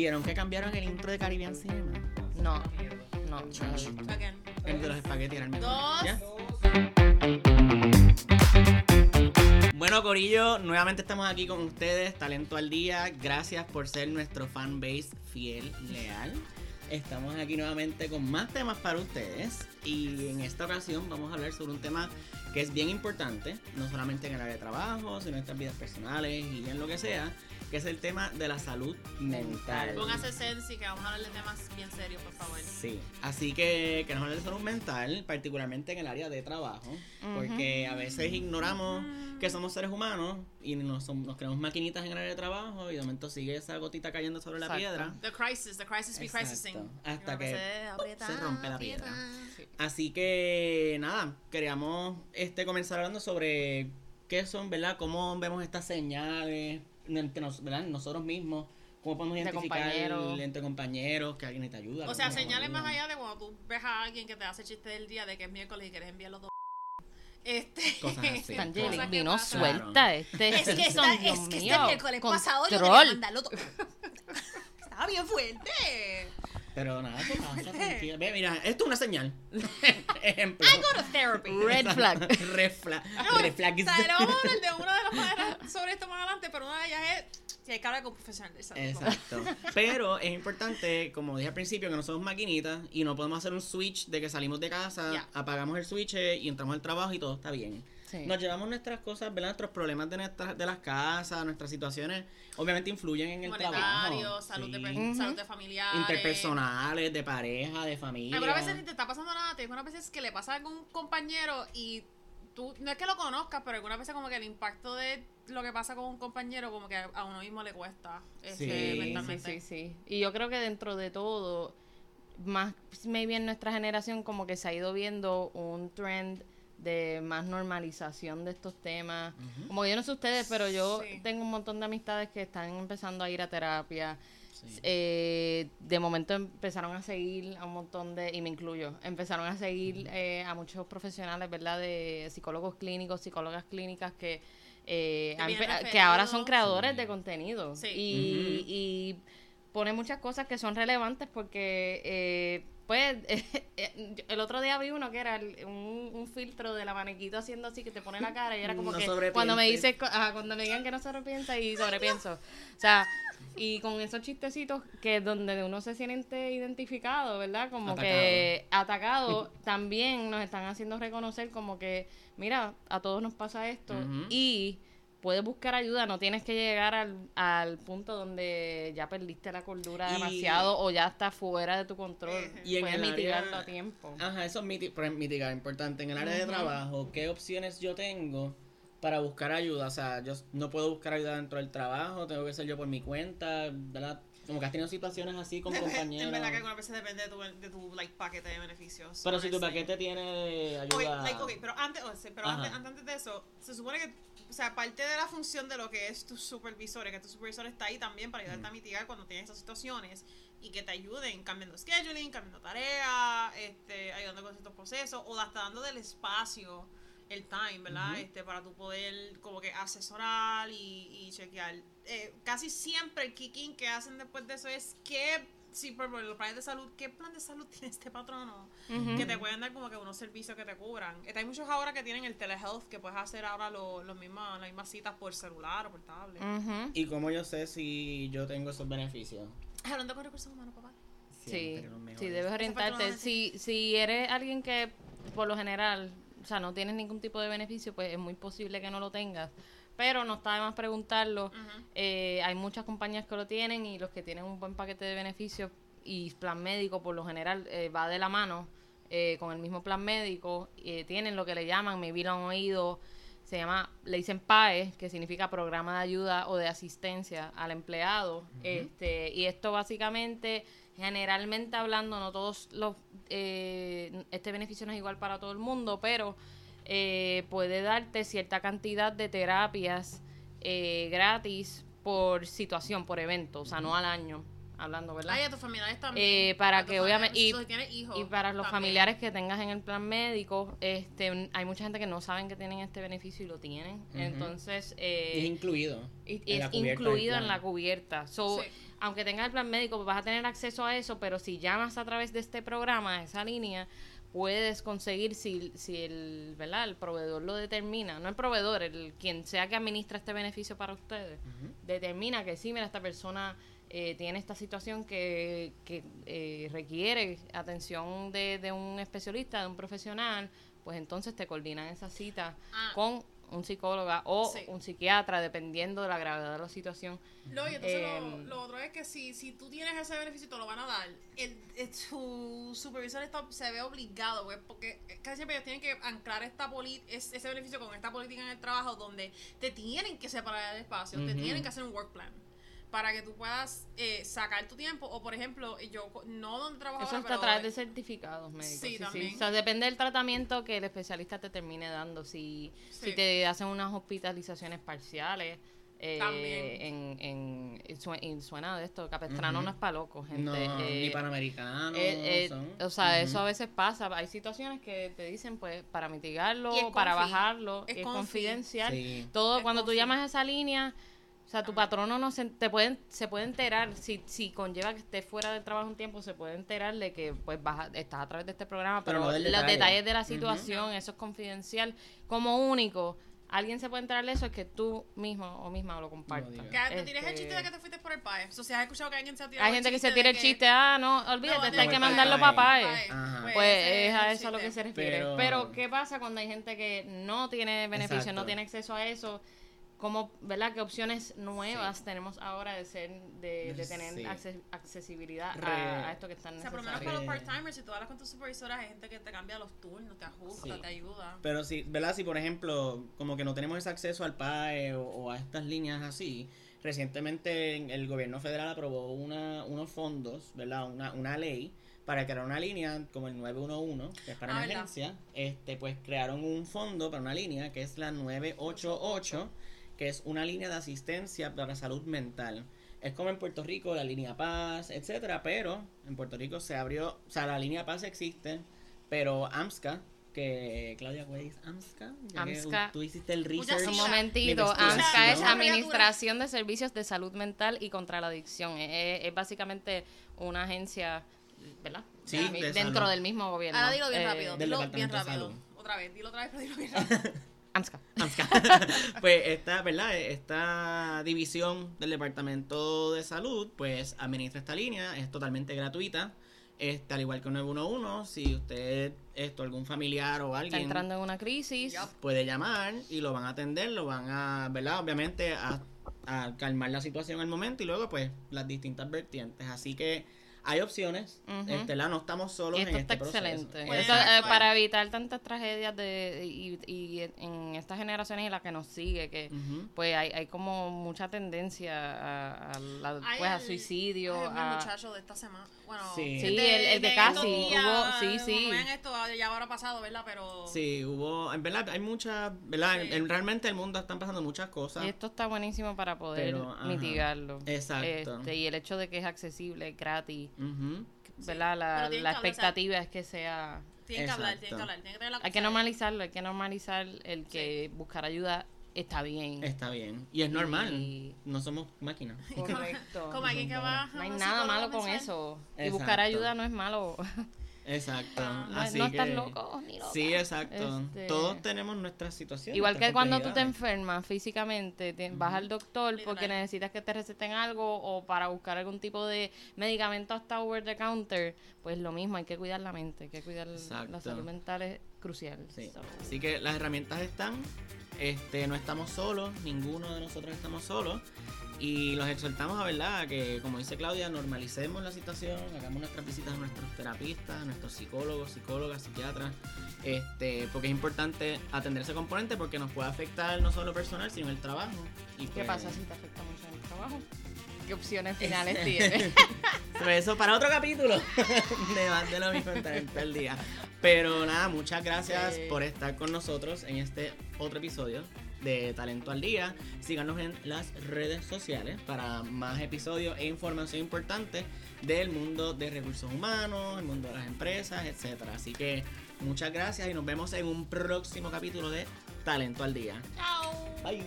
¿Vieron que cambiaron el intro de Caribbean Cinema? No, no. El de los espaguetis era el mejor. Dos. ¿Ya? Bueno, Corillo, nuevamente estamos aquí con ustedes, Talento al Día. Gracias por ser nuestro fan base fiel, leal. Estamos aquí nuevamente con más temas para ustedes. Y en esta ocasión vamos a hablar sobre un tema que es bien importante, no solamente en el área de trabajo, sino en nuestras vidas personales y en lo que sea, que es el tema de la salud mental. Póngase sensi que vamos a hablar de temas bien serios, por favor. Sí, así que queremos hablar de salud mental, particularmente en el área de trabajo, porque a veces ignoramos que somos seres humanos y nos, nos creamos maquinitas en el área de trabajo y de momento sigue esa gotita cayendo sobre la piedra. The crisis, the crisis be Exacto. crisising. Hasta que se aprieta, se rompe la piedra. Así que nada, queríamos este, comenzar hablando sobre qué son, ¿verdad? Cómo vemos estas señales entre nos, ¿verdad? nosotros mismos, cómo podemos Entre identificar compañeros. entre compañeros que alguien te ayuda. O sea, señales más allá de cuando tú ves a alguien que te hace chiste del día de que es miércoles y quieres enviarlo todo. Este. Cosas así. Angelic Cosas que vino pasan. suelta este Es que, está, Dios es que mío. este miércoles pasado yo quería mandarlo todo. Estaba bien fuerte. Pero nada, eso pasa, tranquila. Ve, mira, esto es una señal. Ejemplo. I go to therapy. Red flag. Red flag. No, Red flag o sea, le vamos a hablar de una de las maneras sobre esto más adelante, pero una de ellas es si hay que hablar con un profesional de salud. Exacto. Pero es importante, como dije al principio, que no somos maquinitas y no podemos hacer un switch de que salimos de casa, Ya. apagamos el switch eh, y entramos al trabajo y todo está bien. Sí. Nos llevamos nuestras cosas, ¿verdad? Nuestros problemas de, nuestras, de las casas, nuestras situaciones, obviamente influyen en el Monetario, trabajo. salud, Sí. de, salud familiares. Interpersonales, de pareja, de familia. Algunas veces ni te está pasando nada, te algunas veces que le pasa a algún compañero y tú, no es que lo conozcas, pero algunas veces como que el impacto de lo que pasa con un compañero como que a uno mismo le cuesta este, Sí, Sí, mentalmente. sí, sí. Y yo creo que dentro de todo, más maybe en nuestra generación como que se ha ido viendo un trend de más normalización de estos temas. Como yo no sé ustedes, pero yo Sí. tengo un montón de amistades que están empezando a ir a terapia. Sí. Eh, de momento empezaron a seguir a un montón de, y me incluyo, empezaron a seguir eh, a muchos profesionales, ¿verdad? De psicólogos clínicos, psicólogas clínicas que, eh, Que ahora son creadores de contenido. Sí. Y pone muchas cosas que son relevantes porque, eh, pues, el otro día vi uno que era un, un filtro de la maniquito haciendo así que te pone la cara y era como No que cuando me dice cuando me digan que no sobrepiensa y sobrepienso. O sea, y con esos chistecitos que donde uno se siente identificado, ¿verdad? Como que atacado, también nos están haciendo reconocer como que, mira, a todos nos pasa esto Ujú. y puedes buscar ayuda, no tienes que llegar al, al punto donde ya perdiste la cordura Y- demasiado o ya está fuera de tu control. Y en puedes el mitigarlo área- a tiempo. Ajá, eso es miti- mitigar, importante. En el área de trabajo, ¿qué opciones yo tengo para buscar ayuda? O sea, yo no puedo buscar ayuda dentro del trabajo, tengo que ser yo por mi cuenta, ¿verdad? Como que has tenido situaciones así con compañeros. En verdad que algunas veces depende de tu, de tu like, paquete de beneficios. Pero si tu paquete tiene ayuda... like, pero antes, o sea, pero antes, antes de eso, se supone que, o sea, parte de la función de lo que es tu supervisor, es que tu supervisor está ahí también para ayudarte a mitigar cuando tienes esas situaciones y que te ayuden cambiando scheduling, cambiando tareas, este, ayudando con ciertos procesos o hasta dando del espacio, el time, ¿verdad? Este, para tú poder como que asesorar y, y chequear. Eh, casi siempre el kicking que hacen después de eso es que, si por los planes de salud, ¿qué plan de salud tiene este patrono? Que te pueden dar como que unos servicios que te cubran. Este, hay muchos ahora que tienen el telehealth que puedes hacer ahora lo, lo misma, las mismas citas por celular o por tablet. ¿Y cómo yo sé si yo tengo esos beneficios? Hablando con recursos humanos, papá. Sí, sí, mejores. debes orientarte. Si, si eres alguien que, por lo general, o sea, no tienes ningún tipo de beneficio, pues es muy posible que no lo tengas. Pero no está de más preguntarlo. Eh, hay muchas compañías que lo tienen y los que tienen un buen paquete de beneficios y plan médico, por lo general, eh, va de la mano eh, con el mismo plan médico. eh, tienen lo que le llaman, lo han oído, se llama, le dicen PAE, que significa Programa de Ayuda o de Asistencia al Empleado. este Y esto básicamente, generalmente hablando, no todos los, eh, este beneficio no es igual para todo el mundo, pero eh, puede darte cierta cantidad de terapias eh, gratis por situación, por evento, o sea, no al año, hablando, ¿verdad? Ay, a tus familiares también. Eh, para que obviamente y, hijos, para los también. familiares que tengas en el plan médico este hay mucha gente que no saben que tienen este beneficio y lo tienen entonces Y es eh, incluido. y- es incluido en la cubierta so Sí. aunque tengas el plan médico, pues vas a tener acceso a eso, pero si llamas a través de este programa, esa línea, puedes conseguir si, si el, ¿verdad? el proveedor lo determina, no el proveedor, el quien sea que administra este beneficio para ustedes, determina que sí, mira, esta persona eh, tiene esta situación que, que eh, requiere atención de, de un especialista, de un profesional, pues entonces te coordinan esa cita Ah. con un psicóloga o Sí. un psiquiatra, dependiendo de la gravedad de la situación. No, y entonces lo, Em, lo otro es que si, si tú tienes ese beneficio te lo van a dar, el, el- tu supervisor está, se ve obligado, pues, porque casi siempre ellos tienen que anclar esta poli- es- ese beneficio con esta política en el trabajo donde te tienen que separar el espacio, te tienen que hacer un work plan para que tú puedas eh, sacar tu tiempo o por ejemplo yo co- no donde trabajo Eso está a través de certificados médicos. Sí, también. O sea, depende del tratamiento que el especialista te termine dando. Si, Sí. si te hacen unas hospitalizaciones parciales. eh, También. en, en, suena de esto, Capestrano no es para locos, gente. No, eh, ni panamericano. eh, eh, son- o sea, eso a veces pasa. Hay situaciones que te dicen, pues, para mitigarlo, para confi- bajarlo, es es, confi. confidencial. Sí. Todo, Es cuando tú llamas a esa línea, o sea, tu patrono no se, te pueden, se puede enterar, si, si conlleva que estés fuera del trabajo un tiempo, se puede enterar de que pues vas a- estás a través de este programa, Pero no los detalle. detalles de la situación, eso es confidencial. Como único, alguien se puede enterar de eso, es que tú mismo o misma lo compartas. que te tires el Este, chiste de que te fuiste por el PAE. O sea, has escuchado que alguien se ha tirado Hay gente que se tira el chiste, ah, no, olvídate, No, no, hay que no, mandarlo para PAE. Pues es a eso a lo que se refiere. Pero- Pero, ¿qué pasa cuando hay gente que no tiene beneficio, Exacto. no tiene acceso a eso? ¿Cómo, verdad? ¿Qué opciones nuevas tenemos ahora de ser, de, de tener Sí. acces- accesibilidad a, a esto que es tan O sea, por lo menos para los part-timers, si tú hablas con tus supervisoras, hay gente que te cambia los turnos, te ajusta, Sí. te ayuda. Pero si, ¿verdad? Si por ejemplo, como que no tenemos ese acceso al PAE o, o a estas líneas así, recientemente en- el gobierno federal aprobó una, unos fondos, ¿verdad? Una, una ley para crear una línea como el 911, que es para Ah, ¿verdad? emergencia. Este, pues crearon un fondo para una línea que es la 988, que es una línea de asistencia para salud mental. Es como en Puerto Rico, la línea Paz, etcétera, pero en Puerto Rico se abrió, o sea, la línea Paz existe, pero AMSCA, que Claudia, ¿cuál es AMSCA? AMSCA. Tú hiciste el research. Un momentito, AMSCA es. Administración de Servicios de Salud Mental y contra la Adicción. Es, es básicamente una agencia, ¿verdad? Sí, de Dentro salud. del mismo gobierno. Ahora dilo bien Eh, rápido, dilo bien rápido. Otra vez, dilo otra vez, pero dilo bien rápido. AMSCA. AMSCA. pues esta, ¿verdad? Esta división del Departamento de Salud, pues administra esta línea, es totalmente gratuita. Este, al igual que 911, si usted, esto, algún familiar o Está alguien entrando en una crisis. Puede llamar y lo van a atender, lo van a, ¿verdad? Obviamente a, a calmar la situación al momento y luego pues las distintas vertientes. Así que hay opciones, Ujú. este, la no estamos solos Y esto en está este proceso. excelente. Pues, Eso, eh, para evitar tantas tragedias de y, y en estas generaciones y la que nos sigue, que Ujú. pues hay, hay como mucha tendencia a, a la- pues, a el- suicidio. ay, el a- muchacho de esta semana. Bueno, Sí. Sí, de- el- el de de casi, días, hubo- sí, sí. Como vean esto, ya habrá pasado, ¿verdad? Pero. Sí, hubo, en verdad, hay muchas, ¿verdad? Sí. En- realmente el mundo están pasando muchas cosas. y esto está buenísimo para poder Pero, mitigarlo. Exacto. Este, y el hecho de que es accesible, ¿verdad? La, la hablar, expectativa es que sea... Tienen que hablar, tienen que hablar. Tienen que tener la Hay que normalizarlo, hay que normalizar el que buscar ayuda está bien. Está bien. Y es normal. Y- No somos máquinas. Correcto. Como alguien que va. a No hay nada malo con mensual. eso. Y buscar ayuda no es malo. Exacto. No, Así no que... estás loco ni loca. Sí, exacto. Este, Todos tenemos nuestras situaciones. Igual que cuando tú te enfermas físicamente, te- vas al doctor porque Literal. necesitas que te receten algo o para buscar algún tipo de medicamento hasta over the counter, pues lo mismo, hay que cuidar la mente, hay que cuidar Exacto. la salud mental es crucial. Sí. So, Así que las herramientas están. Este, no estamos solos, ninguno de nosotros estamos solos. Y los exhortamos a verdad que, como dice Claudia, normalicemos la situación, hagamos nuestras visitas a nuestros terapistas, a nuestros psicólogos, psicólogas, psiquiatras, este, porque es importante atender ese componente porque nos puede afectar no solo personal, sino el trabajo. Y ¿Qué pues, pasa si te afecta mucho en el trabajo? ¿Qué opciones finales tienes? Pues eso para otro capítulo de más de lo mismo al Día. Pero nada, muchas gracias Sí. por estar con nosotros en este otro episodio de Talento al Día. Síganos en las redes sociales para más episodios e información importante del mundo de recursos humanos, el mundo de las empresas, etcétera. Así que muchas gracias y nos vemos en un próximo capítulo de Talento al Día. Chao. Bye.